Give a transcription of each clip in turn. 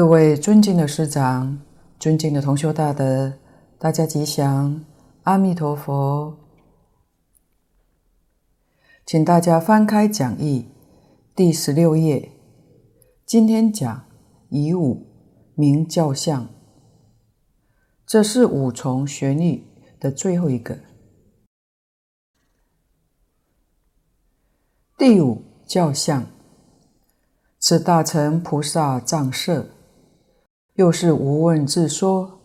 各位尊敬的师长、尊敬的同修大德，大家吉祥，阿弥陀佛。请大家翻开讲义第十六页，今天讲以五名教相，这是五重旋律的最后一个。第五教相，此大乘菩萨藏舍。又是无问自说，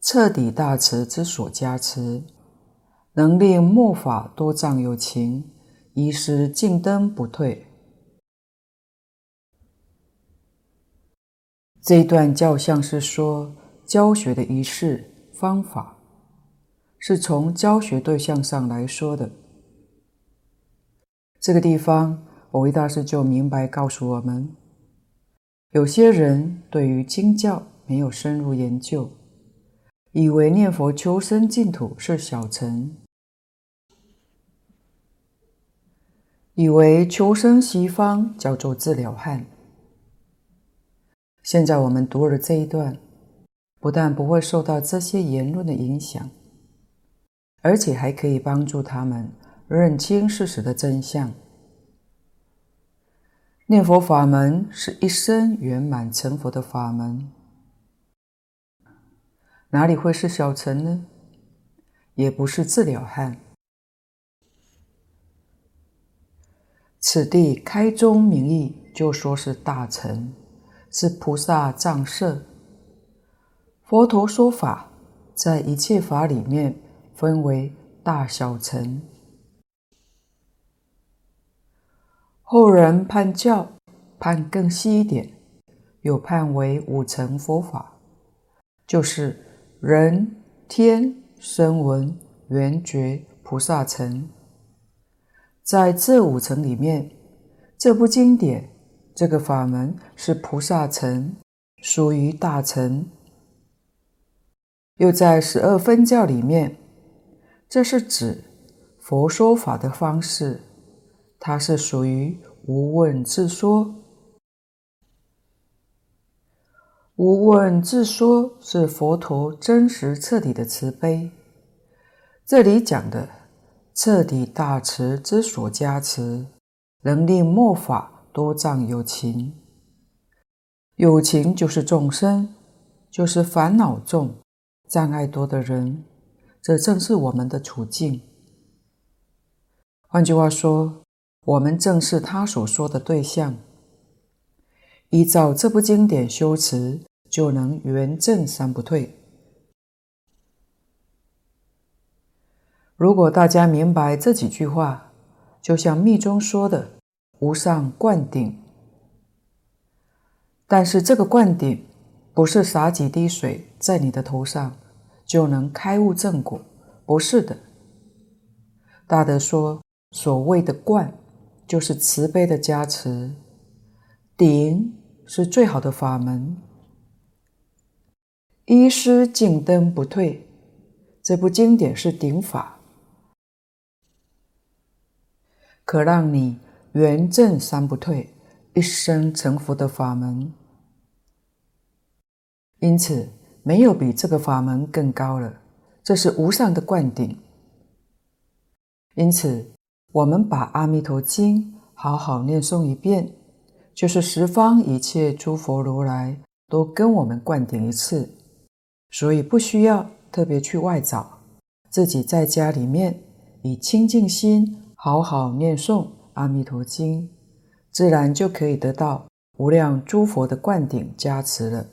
彻底大慈之所加持，能令末法多障有情，遗失径灯不退。这一段教相是说教学的仪式方法，是从教学对象上来说的。这个地方，蕅益大师就明白告诉我们。有些人对于经教没有深入研究，以为念佛求生净土是小乘，以为求生西方叫做自了汉。现在我们读了这一段，不但不会受到这些言论的影响，而且还可以帮助他们认清事实的真相。念佛法门是一生圆满成佛的法门，哪里会是小乘呢？也不是自了汉。此地开宗明义就说是大乘，是菩萨藏舍。佛陀说法，在一切法里面分为大小乘。后人判教，判更细一点，又判为五乘佛法，就是人、天、声闻、缘觉、菩萨乘。在这五层里面，这部经典、这个法门是菩萨乘，属于大乘。又在十二分教里面，这是指佛说法的方式。它是属于无问自说，无问自说是佛陀真实彻底的慈悲。这里讲的彻底大慈之所加持，能令末法多障有情。有情就是众生，就是烦恼重、障碍多的人。这正是我们的处境。换句话说，我们正是他所说的对象，依照这部经典修持，就能圆证三不退。如果大家明白这几句话，就像密宗说的“无上灌顶”，但是这个灌顶不是洒几滴水在你的头上就能开悟正果，不是的。大德说，所谓的灌。就是慈悲的加持，顶是最好的法门，一失径灯不退。这部经典是顶法，可让你圆证三不退，一生成佛的法门。因此，没有比这个法门更高了。这是无上的灌顶。因此。我们把《阿弥陀经》好好念诵一遍，就是十方一切诸佛如来都跟我们灌顶一次，所以不需要特别去外找，自己在家里面以清净心好好念诵《阿弥陀经》，自然就可以得到无量诸佛的灌顶加持了。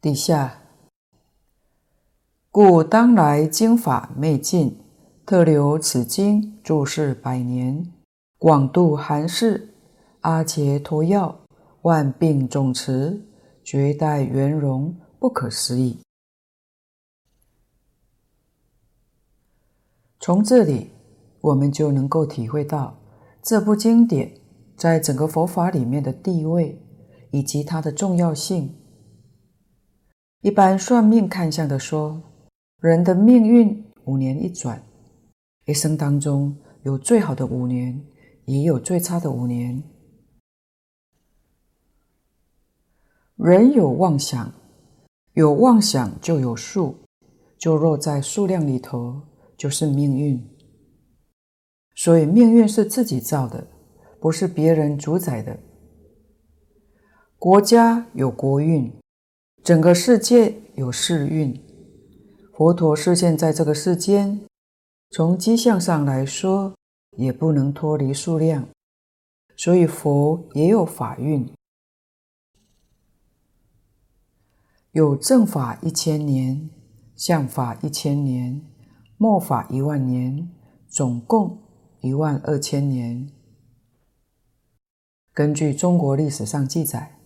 底下。故当来经法未尽，特留此经住世百年，广度含识，阿伽陀药，万病总持，绝代圆融，不可思议。从这里，我们就能够体会到这部经典在整个佛法里面的地位以及它的重要性。一般算命看相的说。人的命运五年一转，一生当中有最好的五年，也有最差的五年。人有妄想，有妄想就有数，就落在数量里头，就是命运。所以命运是自己造的，不是别人主宰的。国家有国运，整个世界有世运。佛陀示现在这个世间，从迹象上来说，也不能脱离数量，所以佛也有法运。有正法一千年，相法一千年，末法一万年，总共一万二千年。根据中国历史上记载，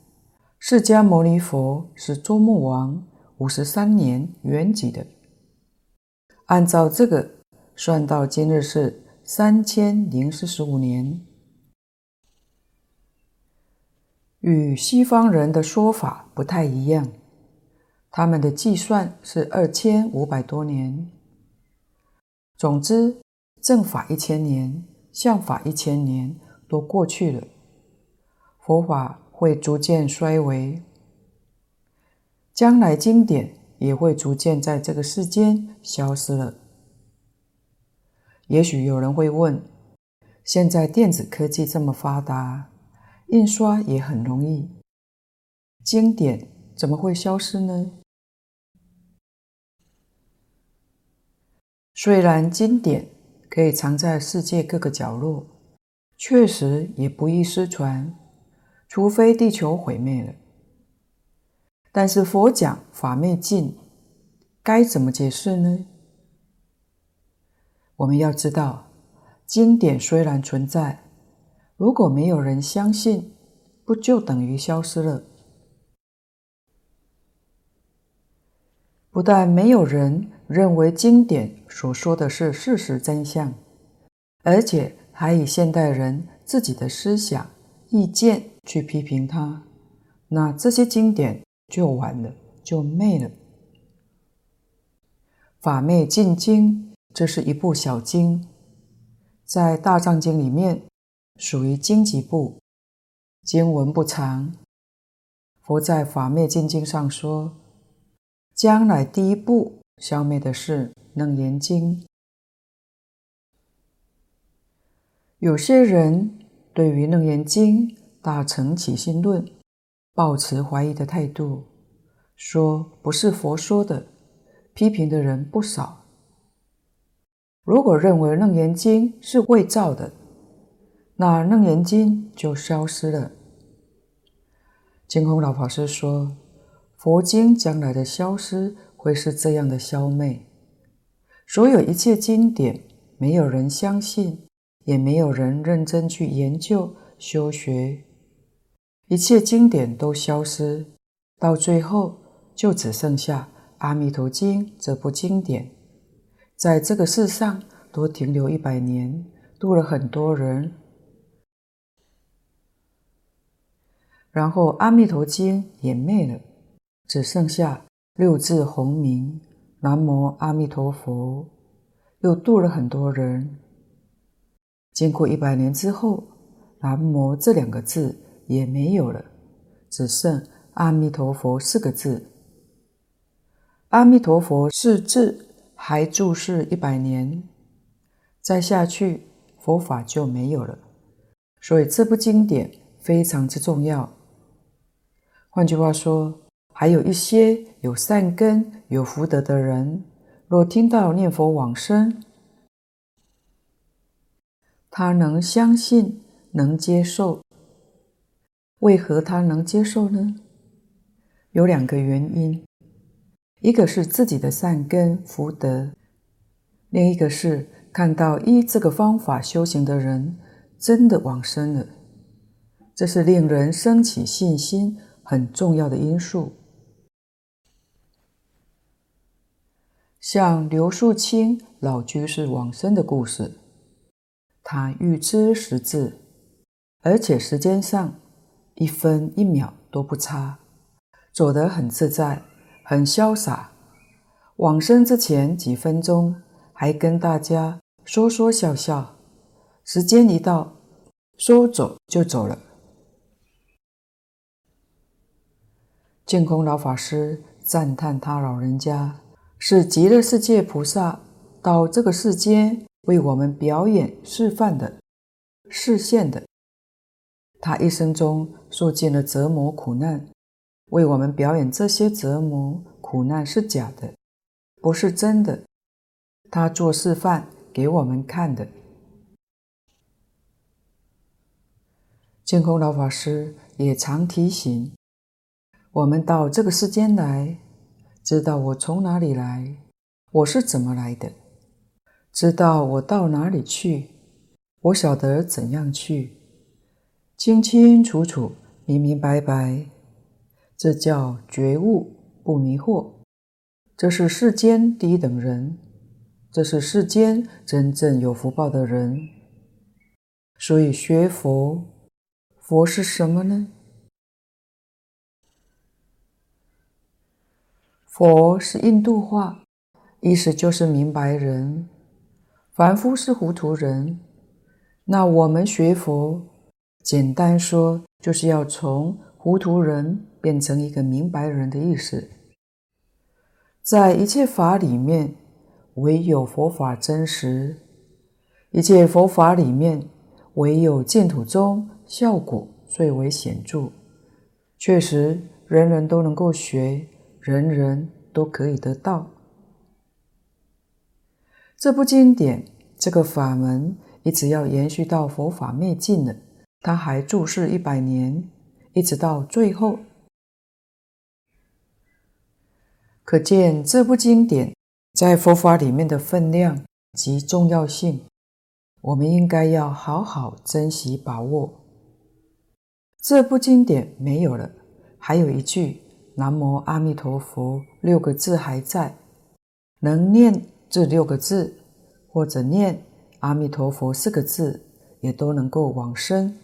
释迦牟尼佛是周穆王五十三年圆寂的。按照这个算到今日是三千零四十五年，与西方人的说法不太一样。他们的计算是二千五百多年。总之，正法一千年，相法一千年都过去了，佛法会逐渐衰微，将来经典也会逐渐在这个世间消失了。也许有人会问：现在电子科技这么发达，印刷也很容易，经典怎么会消失呢？虽然经典可以藏在世界各个角落，确实也不易失传，除非地球毁灭了。但是佛讲法灭尽，该怎么解释呢？我们要知道，经典虽然存在，如果没有人相信，不就等于消失了？不但没有人认为经典所说的是事实真相，而且还以现代人自己的思想意见去批评它，那这些经典就完了，就灭了。法灭尽经，这是一部小经，在大藏经里面属于经集部，经文不长。佛在法灭尽经上说。将来第一部消灭的是《楞严经》。有些人对于《楞严经》大乘起心论抱持怀疑的态度，说不是佛说的，批评的人不少。如果认为《楞严经》是伪造的，那《楞严经》就消失了。净空老法师说。佛经将来的消失会是这样的消灭，所有一切经典，没有人相信，也没有人认真去研究修学，一切经典都消失，到最后就只剩下《阿弥陀经》这部经典，在这个世上多停留一百年，度了很多人，然后《阿弥陀经》也灭了。只剩下六字洪名“南无阿弥陀佛”，又度了很多人。经过一百年之后，“南无”这两个字也没有了，只剩“阿弥陀佛”四个字。阿弥陀佛四字还注释一百年，再下去佛法就没有了。所以这部经典非常之重要。换句话说。还有一些有善根、有福德的人，若听到念佛往生，他能相信、能接受。为何他能接受呢？有两个原因：一个是自己的善根福德，另一个是看到依这个方法修行的人真的往生了，这是令人生起信心很重要的因素。像刘树清老居士往生的故事，他预知识字，而且时间上一分一秒都不差，走得很自在，很潇洒。往生之前几分钟还跟大家说说笑笑，时间一到，说走就走了。净空老法师赞叹他老人家是极乐世界菩萨到这个世间为我们表演示范的示现的。他一生中受尽了折磨苦难，为我们表演这些折磨苦难是假的，不是真的。他做示范给我们看的。净空老法师也常提醒我们：到这个世间来，知道我从哪里来，我是怎么来的，知道我到哪里去，我晓得怎样去。清清楚楚、明明白白，这叫觉悟，不迷惑。这是世间第一等人，这是世间真正有福报的人。所以学佛，佛是什么呢？佛是印度话，意思就是明白人。凡夫是糊涂人，那我们学佛。简单说，就是要从糊涂人变成一个明白人的意思。在一切法里面，唯有佛法真实；一切佛法里面，唯有净土宗效果最为显著。确实，人人都能够学，人人都可以得到。这部经典，这个法门，一直要延续到佛法灭尽了。他还住世一百年，一直到最后，可见这部经典在佛法里面的分量及重要性，我们应该要好好珍惜把握。这部经典没有了，还有一句“南无阿弥陀佛”六个字还在，能念这六个字，或者念“阿弥陀佛”四个字，也都能够往生。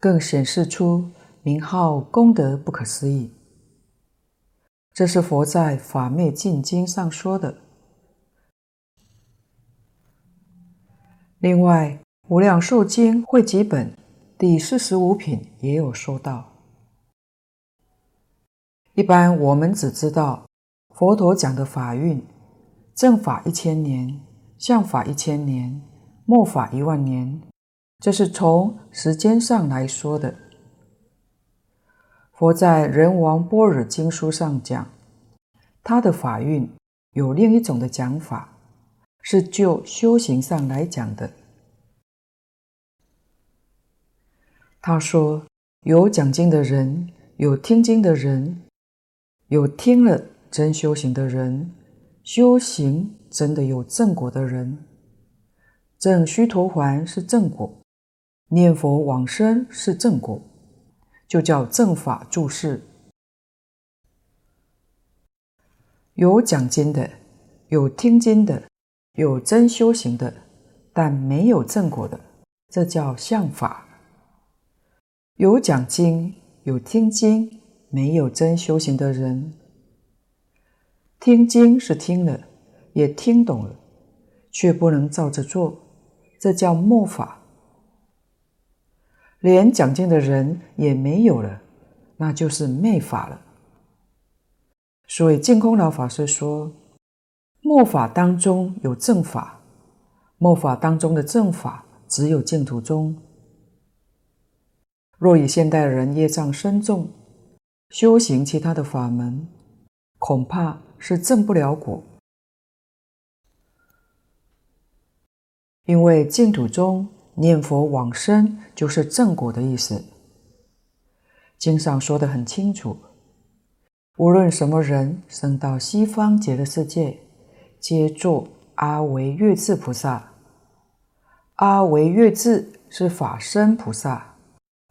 更显示出名号功德不可思议。这是佛在《法灭尽经》上说的。另外，《无量寿经》汇集本第四十五品也有说到。一般我们只知道佛陀讲的法运，正法一千年，像法一千年，末法一万年。这是从时间上来说的。佛在《人王般若经书》上讲，他的法运有另一种的讲法，是就修行上来讲的。他说，有讲经的人，有听经的人，有听了真修行的人，修行真的有正果的人，正须陀洹是正果。念佛往生是正果，就叫正法住世。有讲经的，有听经的，有真修行的，但没有正果的，这叫相法。有讲经，有听经，没有真修行的人，听经是听了，也听懂了，却不能照着做，这叫末法。连讲经的人也没有了，那就是灭法了。所以净空老法师说，末法当中有正法，末法当中的正法只有净土宗。若以现代人业障深重，修行其他的法门，恐怕是证不了果，因为净土宗。念佛往生就是正果的意思。经上说得很清楚，无论什么人生到西方极乐世界，皆作阿惟越致菩萨。阿惟越致是法身菩萨，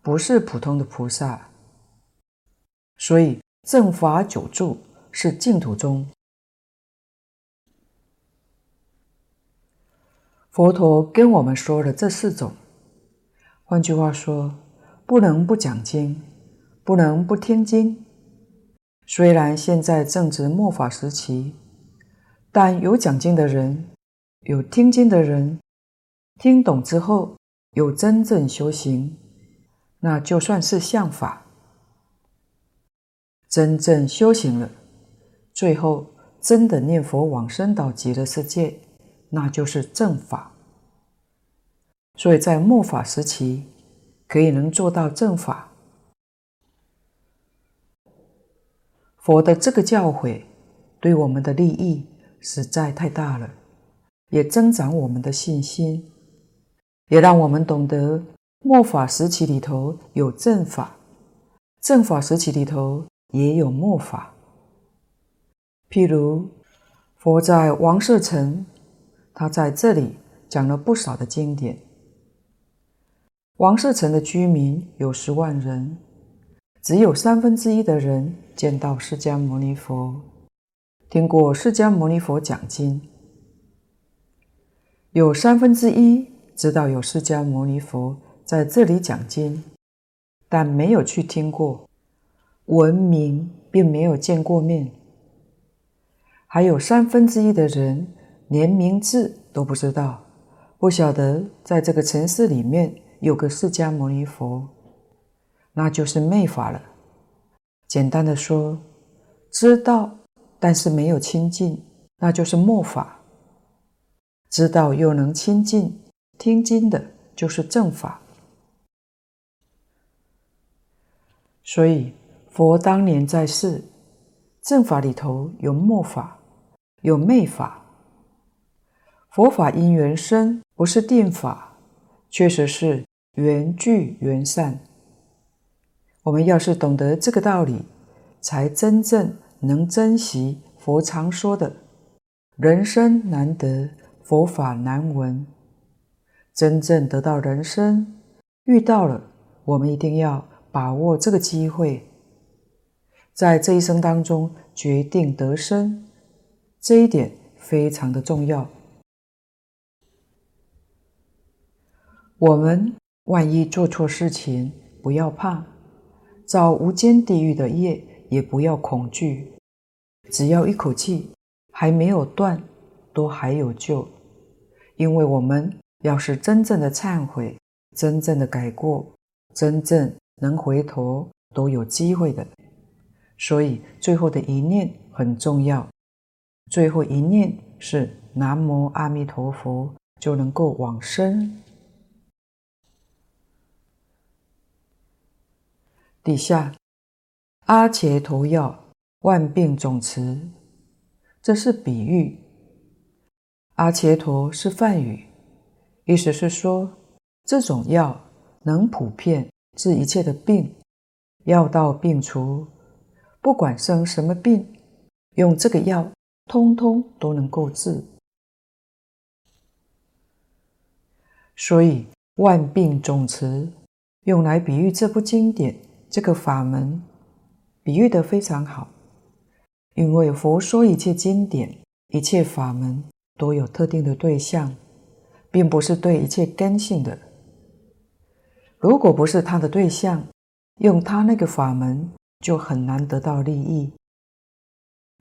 不是普通的菩萨。所以正法久住是净土中。佛陀跟我们说了这四种，换句话说，不能不讲经，不能不听经。虽然现在正值末法时期，但有讲经的人，有听经的人，听懂之后有真正修行，那就算是相法。真正修行了，最后真的念佛往生到极乐世界，那就是正法。所以在末法时期，可以能做到正法。佛的这个教诲，对我们的利益实在太大了，也增长我们的信心，也让我们懂得末法时期里头有正法，正法时期里头也有末法。譬如佛在王舍城，他在这里讲了不少的经典。王舍城的居民有十万人，只有三分之一的人见到释迦牟尼佛，听过释迦牟尼佛讲经；有三分之一知道有释迦牟尼佛在这里讲经，但没有去听过，闻名并没有见过面；还有三分之一的人连名字都不知道，不晓得在这个城市里面。有个释迦牟尼佛，那就是昧法了。简单的说，知道但是没有亲近，那就是末法。知道又能亲近，听经的就是正法。所以佛当年在世，正法里头有末法，有昧法。佛法因缘生，不是定法，确实是。缘聚缘散，我们要是懂得这个道理，才真正能珍惜佛常说的“人生难得，佛法难闻”。真正得到人生，遇到了，我们一定要把握这个机会，在这一生当中决定得生，这一点非常的重要。我们。万一做错事情，不要怕；造无间地狱的业，也不要恐惧。只要一口气还没有断，都还有救。因为我们要是真正的忏悔，真正的改过，真正能回头，都有机会的。所以最后的一念很重要。最后一念是南无阿弥陀佛，就能够往生。底下，阿伽陀药，万病总持，这是比喻。阿伽陀是梵语，意思是说，这种药能普遍治一切的病，药到病除，不管生什么病，用这个药，通通都能够治。所以，万病总持，用来比喻这部经典。这个法门比喻得非常好，因为佛说一切经典、一切法门都有特定的对象，并不是对一切根性的。如果不是他的对象，用他那个法门就很难得到利益。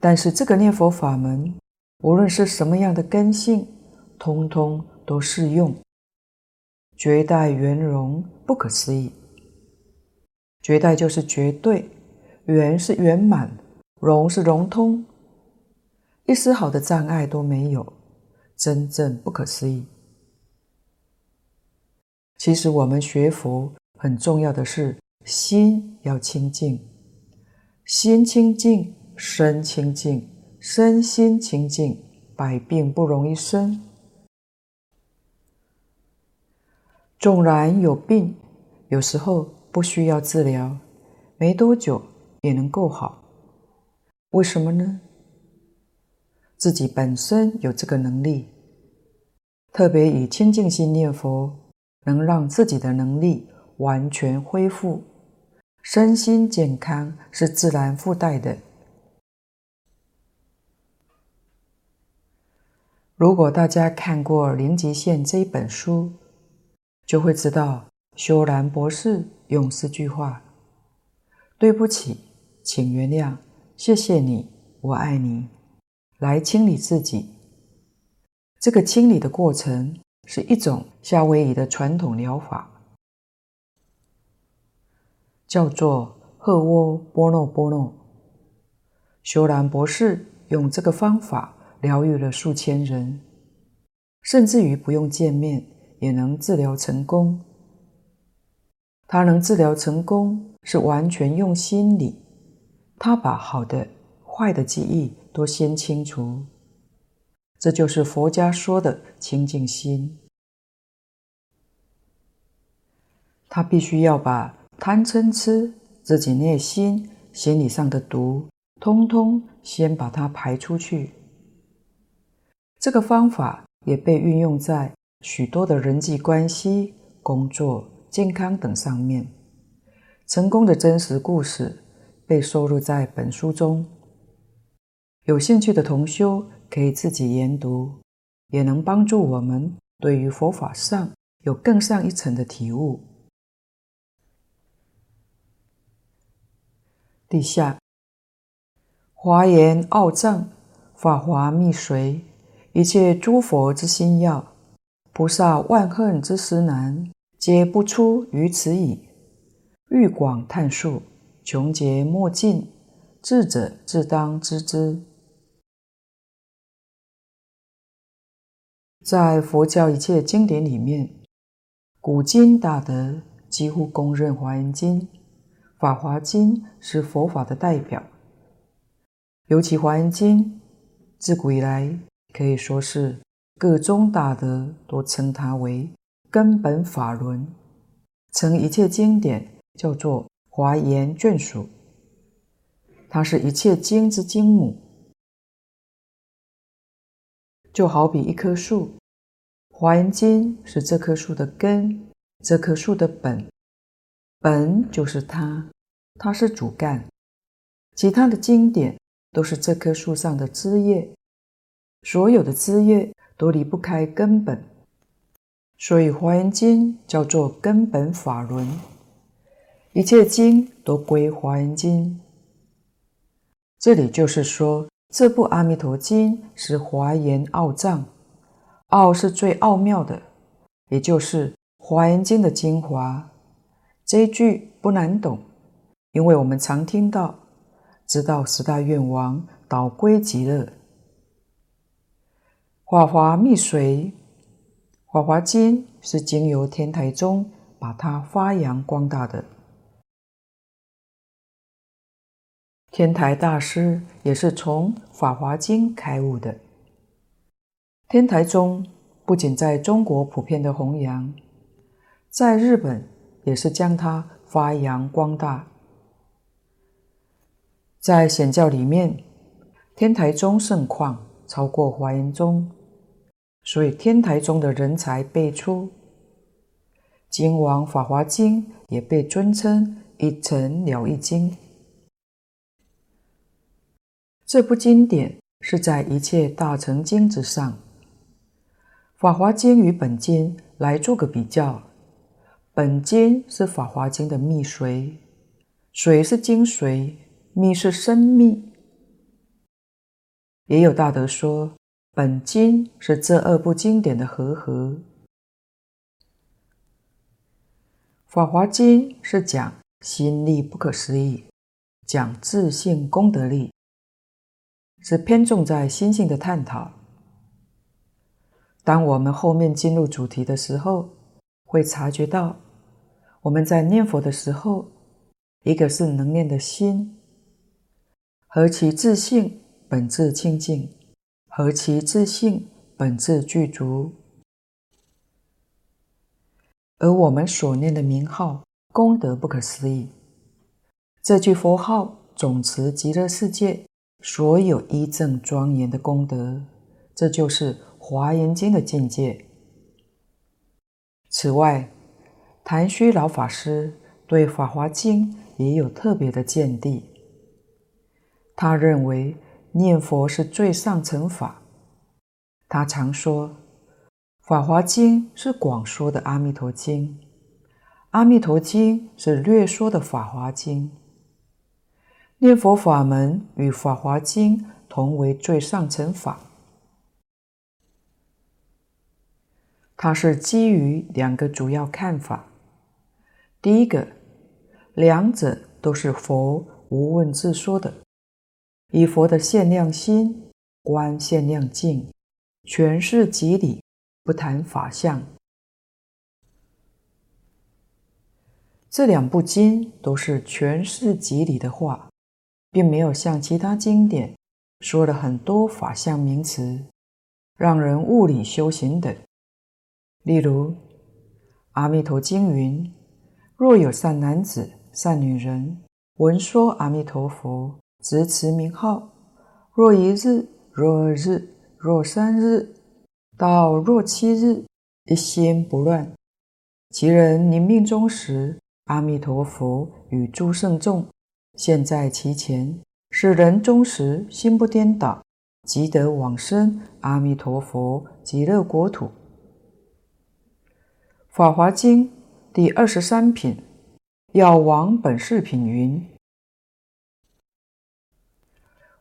但是这个念佛法门，无论是什么样的根性，通通都适用，绝代圆融，不可思议。绝代就是绝对，圆是圆满，融是融通，一丝毫的障碍都没有，真正不可思议。其实我们学佛很重要的是心要清净，心清净，身清净，身心清净，百病不容易生。纵然有病，有时候。不需要治疗，没多久也能够好。为什么呢？自己本身有这个能力，特别以清净心念佛，能让自己的能力完全恢复，身心健康是自然附带的。如果大家看过《零极限》这一本书，就会知道修兰博士。用四句话：“对不起，请原谅，谢谢你，我爱你。”来清理自己。这个清理的过程是一种夏威夷的传统疗法。叫做赫窝波诺波诺。修兰博士用这个方法疗愈了数千人，甚至于不用见面也能治疗成功。他能治疗成功，是完全用心理，他把好的、坏的记忆都先清除。这就是佛家说的清净心。他必须要把贪嗔痴自己内心心理上的毒，通通先把它排出去。这个方法也被运用在许多的人际关系、工作、健康等上面。成功的真实故事被收录在本书中。有兴趣的同修可以自己研读，也能帮助我们对于佛法上有更上一层的体悟。底下，华严奥藏，法华密髓，一切诸佛之心要，菩萨万恨之实难，皆不出于此矣。欲广探述，穷劫莫尽，智者自当知之。在佛教一切经典里面，古今大德几乎公认《华严经》。《法华经》是佛法的代表，尤其《华严经》自古以来可以说是各宗大德都称它为根本法轮，称一切经典叫做华严眷属。它是一切经之经母，就好比一棵树，《华严经》是这棵树的根，这棵树的本。本就是它，它是主干，其他的经典都是这棵树上的枝叶，所有的枝叶都离不开根本，所以《华严经》叫做根本法轮，一切经都归《华严经》。这里就是说，这部《阿弥陀经》是华严奥藏，奥是最奥妙的，也就是《华严经》的精华。这一句不难懂，因为我们常听到“知道十大愿王，导归极乐”。法华密髓，《法华经》是经由天台宗把它发扬光大的。天台大师也是从《法华经》开悟的。天台宗不仅在中国普遍的弘扬，在日本。也是将它发扬光大。在显教里面，天台宗盛况超过华严宗，所以天台中的人才辈出。金王《法华经》也被尊称一尘了义经。这部经典是在一切大乘经之上，《法华经》与本经来做个比较。本经是《法华经》的密髓，髓是精髓，密是深密。也有大德说，本经是这二部经典的和合。《法华经》是讲心力不可思议，讲自性功德力，是偏重在心性的探讨。当我们后面进入主题的时候，会察觉到。我们在念佛的时候，一个是能念的心，何其自性本自清净，何其自信本自具足。而我们所念的名号，功德不可思议。这句佛号总持极乐世界所有依正庄严的功德，这就是《华严经》的境界。此外，昙虚老法师对《法华经》也有特别的见地。他认为念佛是最上乘法。他常说，《法华经》是广说的《阿弥陀经》，《阿弥陀经》是略说的《法华经》。念佛法门与《法华经》同为最上乘法。他是基于两个主要看法。第一个，两者都是佛无问自说的，以佛的限量心观限量境，诠释即理，不谈法相。这两部经都是诠释即理的话，并没有像其他经典说了很多法相名词，让人物理修行等。例如，《阿弥陀经》云：“若有善男子、善女人，闻说阿弥陀佛，执持名号，若一日、若二日、若三日，到若七日，一心不乱，其人临命终时，阿弥陀佛与诸圣众现在其前，使人终时心不颠倒，即得往生阿弥陀佛极乐国土。”《法华经》第二十三品药王本事品云：“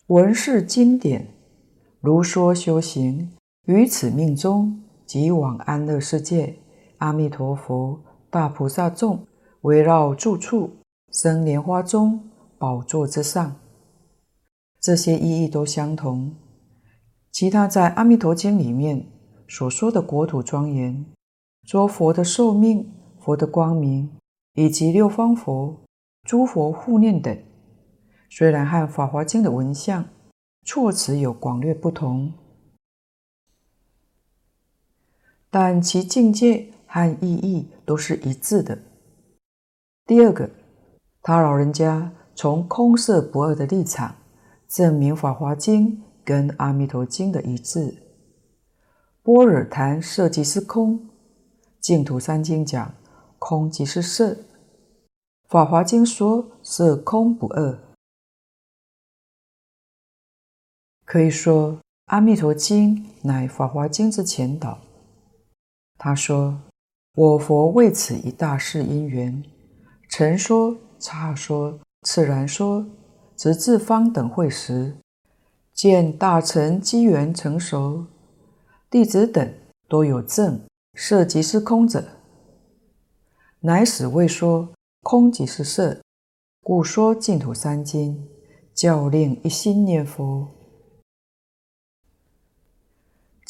文是经典，如说修行，于此命中即往安乐世界。阿弥陀佛，大菩萨众围绕住处，生莲花中，宝座之上。”这些意义都相同。其他在《阿弥陀经》里面所说的国土庄严。说佛的寿命、佛的光明，以及六方佛、诸佛护念等，虽然和《法华经》的文相、措辞有广略不同，但其境界和意义都是一致的。第二个，他老人家从空色不二的立场，证明《法华经》跟《阿弥陀经》的一致。般若谈色即是空。净土三经讲空即是色，法华经说色空不二。可以说，阿弥陀经乃法华经之前导。他说：“我佛为此一大事因缘，陈说、岔说、次然说，直至方等会时，见大乘机缘成熟，弟子等都有证。”色即是空者，乃使为说空即是色，故说净土三经，教令一心念佛，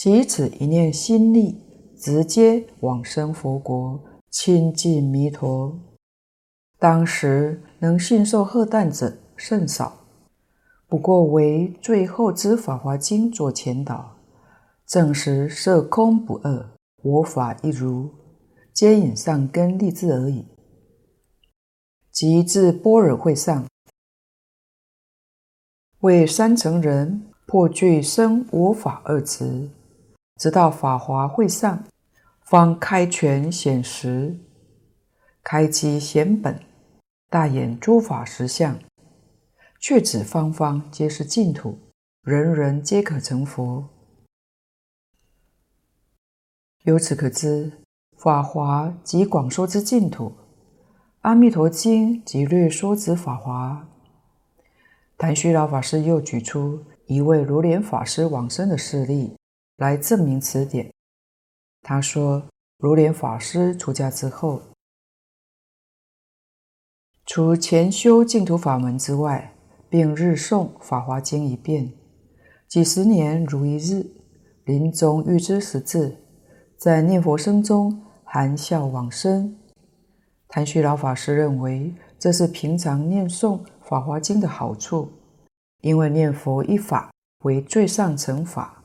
即此一念心力，直接往生佛国，亲近弥陀。当时能信受荷担者甚少，不过为最后之法华经做前导，证实色空不二。我法一如，接引上根立志而已。及至般若会上，为三乘人破具生我法二执，直到法华会上，方开权显实，开机显本，大演诸法实相，却指方方皆是净土，人人皆可成佛。由此可知，《法华》即广说之净土，《阿弥陀经》即略说之法华。谭虚老法师又举出一位如莲法师往生的事例来证明此点。他说，如莲法师出家之后，除前修净土法门之外，并日诵《法华经》一遍，几十年如一日，临终欲知实字。在念佛声中含笑往生。谭虚老法师认为，这是平常念诵《法华经》的好处，因为念佛一法为最上乘法，《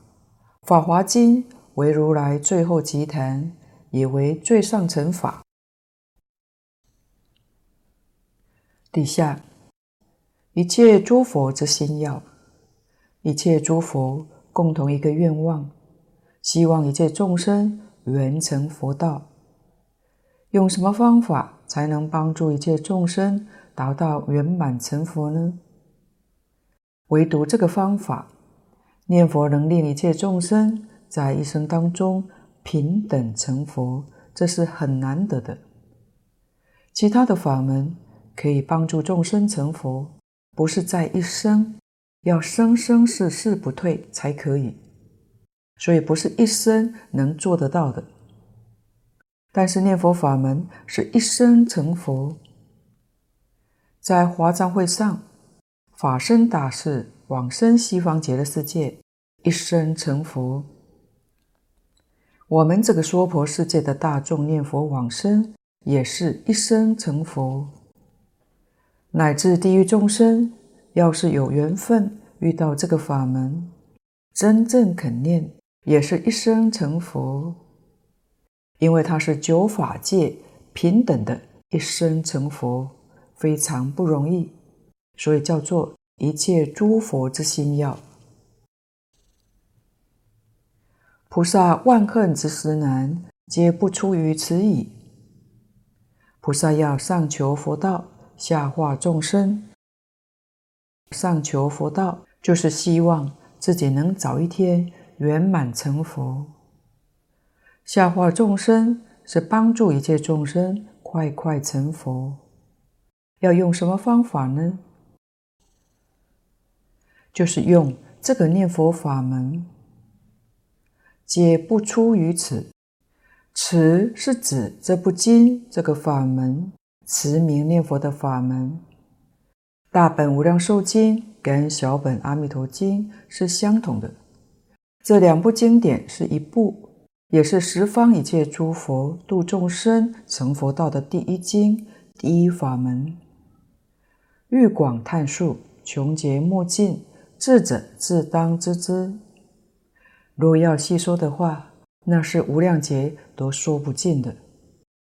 法华经》为如来最后集坛，也为最上乘法。底下一切诸佛之心要，一切诸佛共同一个愿望。希望一切众生圆成佛道，用什么方法才能帮助一切众生达到圆满成佛呢？唯独这个方法，念佛能令一切众生在一生当中平等成佛，这是很难得的。其他的法门可以帮助众生成佛，不是在一生，要生生世世不退才可以。所以不是一生能做得到的，但是念佛法门是一生成佛。在华藏会上，法身大士往生西方极乐世界，一生成佛。我们这个娑婆世界的大众念佛往生，也是一生成佛。乃至地狱众生，要是有缘分遇到这个法门，真正肯念，也是一生成佛。因为它是九法界平等的一生成佛，非常不容易，所以叫做一切诸佛之心要。菩萨万恨之时难，皆不出于此矣。菩萨要上求佛道，下化众生。上求佛道，就是希望自己能早一天圆满成佛。下化众生是帮助一切众生快快成佛，要用什么方法呢？就是用这个念佛法门，皆不出于此。此是指这部经这个法门，持名念佛的法门。大本无量寿经跟小本阿弥陀经是相同的，这两部经典是一部。也是十方一切诸佛度众生成佛道的第一经、第一法门。欲广叹述，穷劫莫尽，智者自当知之。若要细说的话，那是无量劫都说不尽的。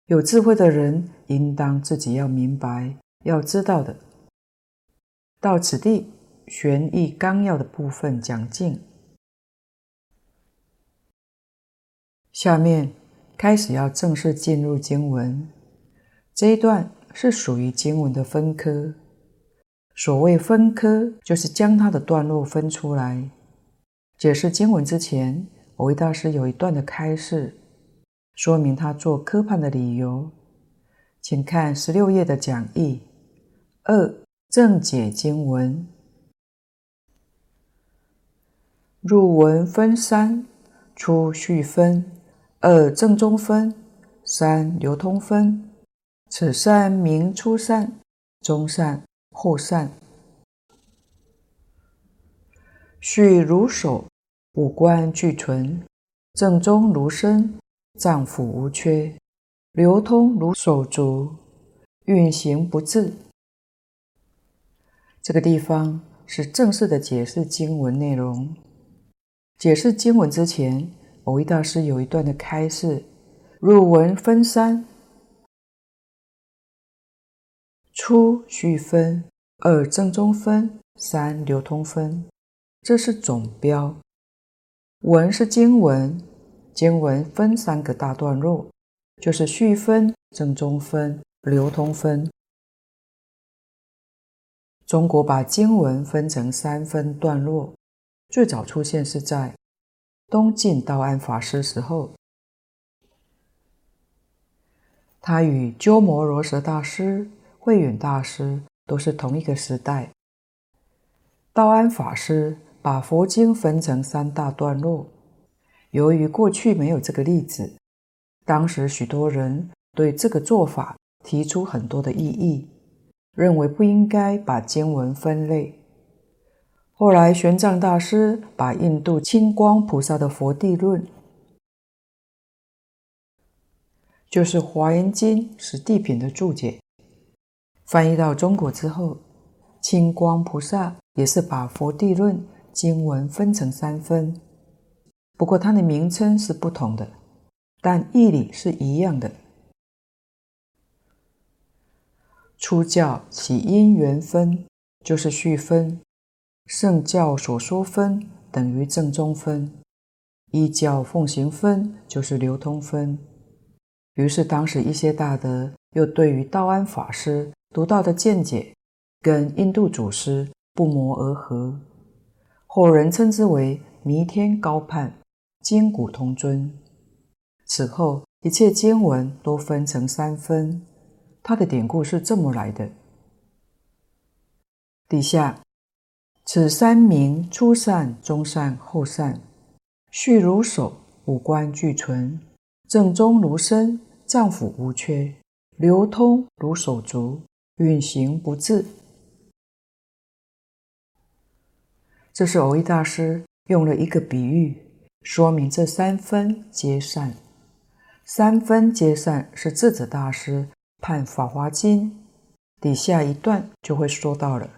有智慧的人，应当自己要明白、要知道的。到此地，玄义纲要的部分讲尽。下面开始要正式进入经文，这一段是属于经文的分科。所谓分科，就是将它的段落分出来。解释经文之前，我为大师有一段的开示，说明他做科判的理由。请看十六页的讲义。二、正解经文，入文分三，出续分。二正中分，三流通分。此三名初善、中善、后善。续如首，五官俱全；正中如身，脏腑无缺；流通如手足，运行不滞。这个地方是正式的解释经文内容。解释经文之前。蕅益大师有一段的开示，入文分三，初续分，二正中分，三流通分，这是总标。文是经文，经文分三个大段落，就是续分、正中分、流通分。中国把经文分成三分段落，最早出现是在。东晋道安法师时候，他与鸠摩罗什大师、慧远大师都是同一个时代。道安法师把佛经分成三大段落，由于过去没有这个例子，当时许多人对这个做法提出很多的异议，认为不应该把经文分类。后来，玄奘大师把印度清光菩萨的《佛地论》，就是《华严经》是地品的注解，翻译到中国之后，清光菩萨也是把《佛地论》经文分成三分，不过它的名称是不同的，但义理是一样的。出教起因缘分，就是续分。圣教所说分等于正中分，依教奉行分就是流通分。于是当时一些大德又对于道安法师独到的见解跟印度祖师不谋而合，后人称之为弥天高判，今古通尊。此后一切经文都分成三分，它的典故是这么来的。底下。此三名初善、中善、后善，序如首，五官俱全；正中如身，脏腑无缺；流通如手足，运行不滞。这是蕅益大师用了一个比喻，说明这三分皆善。三分皆善是智者大师判《法华经》底下一段就会说到了。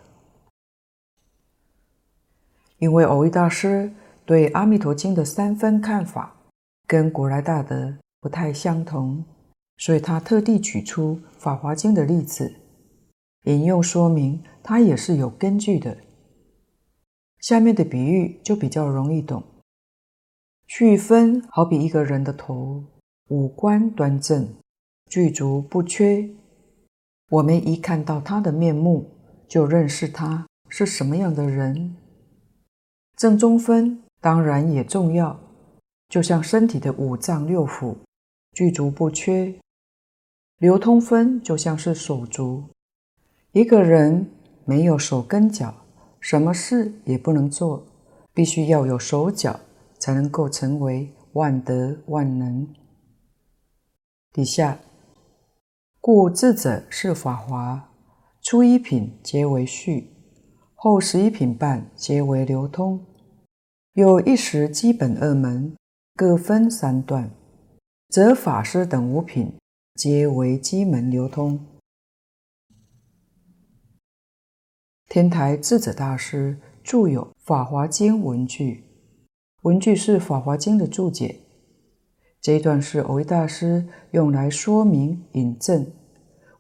因为蕅益大师对《阿弥陀经》的三分看法跟古来大德不太相同，所以他特地举出《法华经》的例子，引用说明，他也是有根据的。下面的比喻就比较容易懂。序分好比一个人的头，五官端正，具足不缺。我们一看到他的面目，就认识他是什么样的人。正中分当然也重要，就像身体的五脏六腑，具足不缺。流通分就像是手足，一个人没有手跟脚，什么事也不能做，必须要有手脚，才能够成为万德万能。底下，故智者是法华，初一品皆为序。后十一品半皆为流通，有一时基本二门，各分三段，则法师等五品皆为基门流通。天台智者大师著有《法华经》文句，文句是《法华经》的注解。这一段是蕅益大师用来说明引证，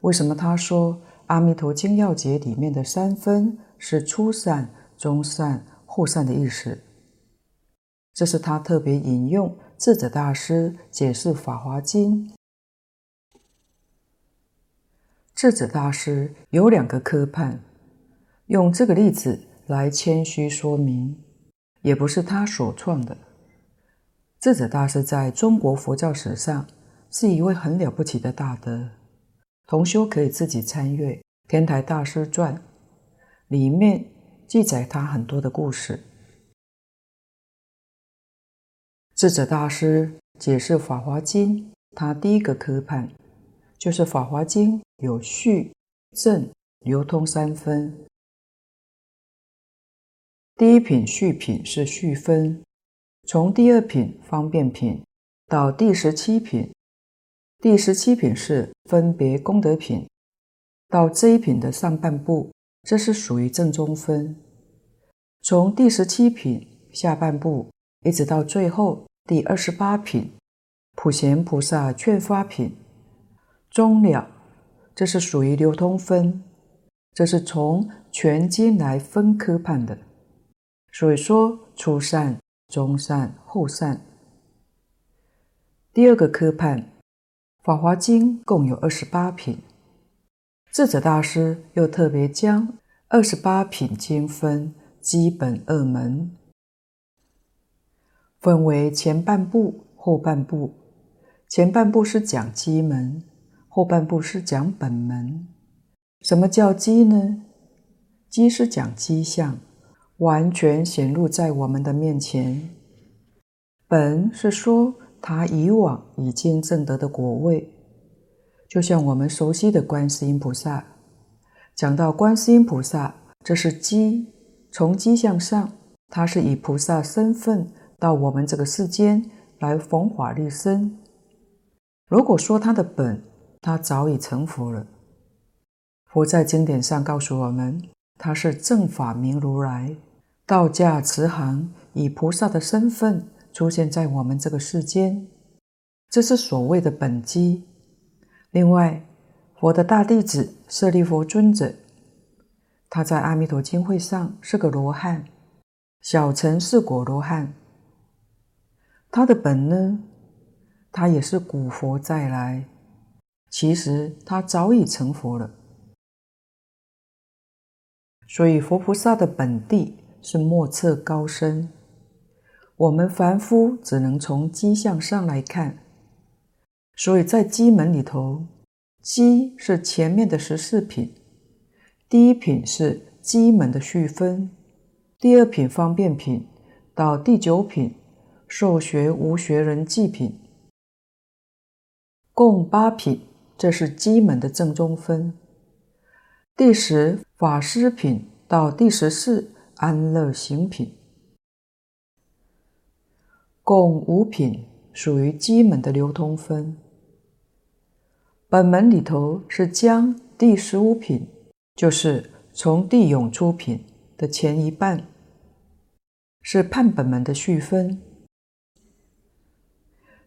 为什么他说《阿弥陀经要解》里面的三分。是初善、中善、后善的意思。这是他特别引用智者大师解释《法华经》。智者大师有两个科判，用这个例子来谦虚说明，也不是他所创的。智者大师在中国佛教史上是一位很了不起的大德，同修可以自己参阅《天台大师传》。里面记载他很多的故事。智者大师解释《法华经》，他第一个科判就是《法华经》有序、正、流通三分。第一品序品是序分，从第二品方便品到第十七品，第十七品是分别功德品，到这一品的上半部。这是属于正中分，从第十七品下半部一直到最后第二十八品普贤菩萨劝发品终了，这是属于流通分。这是从全经来分科判的，所以说初善、中善、后善。第二个科判，《法华经》共有二十八品。智者大师又特别将二十八品经分基本二门，分为前半部、后半部。前半部是讲基门，后半部是讲本门。什么叫基呢？基是讲基相，完全显露在我们的面前。本是说他以往已经证得的果位。就像我们熟悉的观世音菩萨，讲到观世音菩萨，这是基，从基向上，他是以菩萨身份到我们这个世间来弘法利生。如果说他的本，他早已成佛了。佛在经典上告诉我们，他是正法明如来，道驾慈航，以菩萨的身份出现在我们这个世间，这是所谓的本机。另外，佛的大弟子舍利弗尊者，他在阿弥陀经会上是个罗汉，小乘是果罗汉。他的本呢，他也是古佛再来，其实他早已成佛了。所以佛菩萨的本地是莫测高深，我们凡夫只能从基相上来看。所以在基门里头，基是前面的十四品，第一品是基门的序分，第二品方便品，到第九品受学无学人记品，共八品，这是基门的正中分。第十法师品到第十四安乐行品，共五品，属于基门的流通分。本门里头是将第十五品，就是从地涌出品的前一半，是判本门的序分。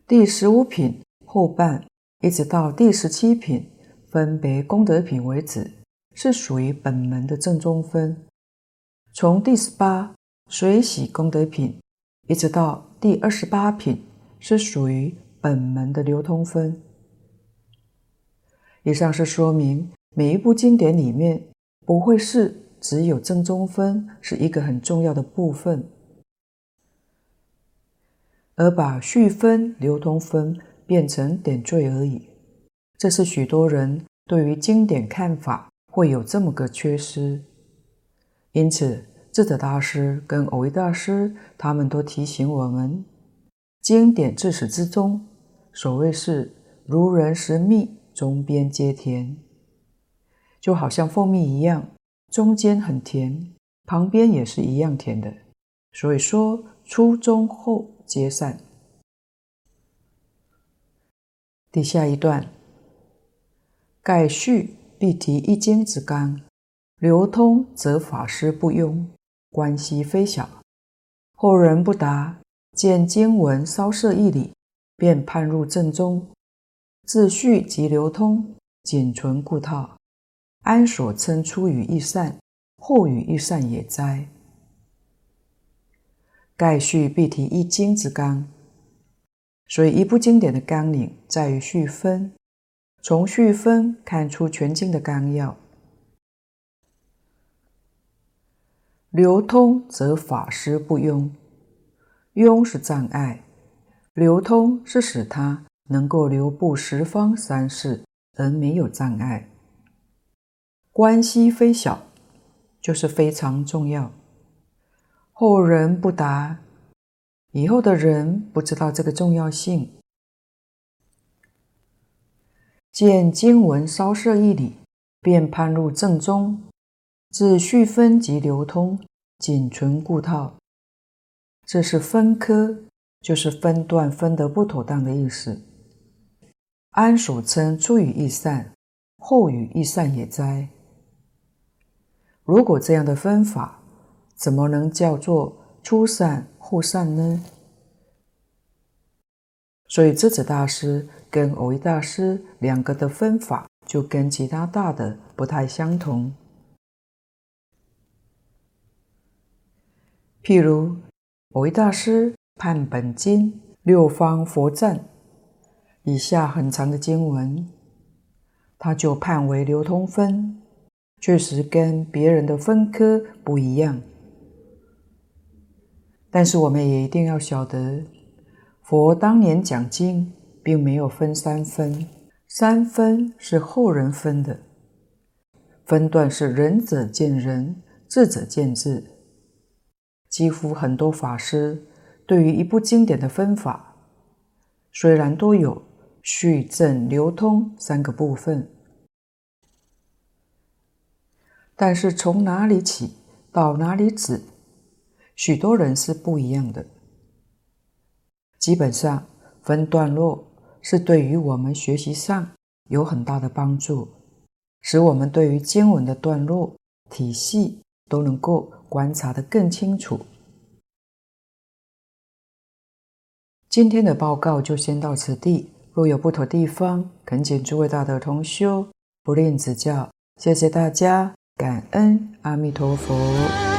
第十五品后半一直到第十七品分别功德品为止，是属于本门的正宗分。从第十八随喜功德品一直到第二十八品，是属于本门的流通分。以上是说明每一部经典里面不会是只有正宗分是一个很重要的部分，而把序分、流通分变成点缀而已。这是许多人对于经典看法会有这么个缺失。因此，智者大师跟蕅益大师他们都提醒我们：经典自始至终，所谓是如人食蜜。中边皆甜，就好像蜂蜜一样，中间很甜，旁边也是一样甜的。所以说，初中后皆善。底下一段，盖序必提一经之纲，流通则法师不庸，关系非小。后人不达，见经文稍涉义理，便判入正宗。自序即流通，仅存故套，安所称出语亦善，后语亦善也哉？盖序必提一经之纲，所以一部经典的纲领在于序分，从序分看出全经的纲要。流通则法师不庸，庸是障碍，流通是使他。能够流布十方三世而没有障碍，关系非小，就是非常重要。后人不达，以后的人不知道这个重要性。见经文稍涉一理，便判入正宗，自序分及流通，仅存故套。这是分科，就是分段分得不妥当的意思。安所称初语亦善，后语亦善也哉？如果这样的分法，怎么能叫做初善后善呢？所以智者大师跟蕅益大师两个的分法，就跟其他大的不太相同。譬如某位大师判本经六方佛赞。以下很长的经文，他就判为流通分，确实跟别人的分科不一样。但是我们也一定要晓得，佛当年讲经，并没有分三分，三分是后人分的，分段是仁者见仁，智者见智。几乎很多法师对于一部经典的分法，虽然都有。序、正、流通三个部分，但是从哪里起到哪里止，许多人是不一样的。基本上分段落是对于我们学习上有很大的帮助，使我们对于经文的段落体系都能够观察得更清楚。今天的报告就先到此地。若有不妥地方，恳请诸位大德同修不吝指教。谢谢大家，感恩阿弥陀佛。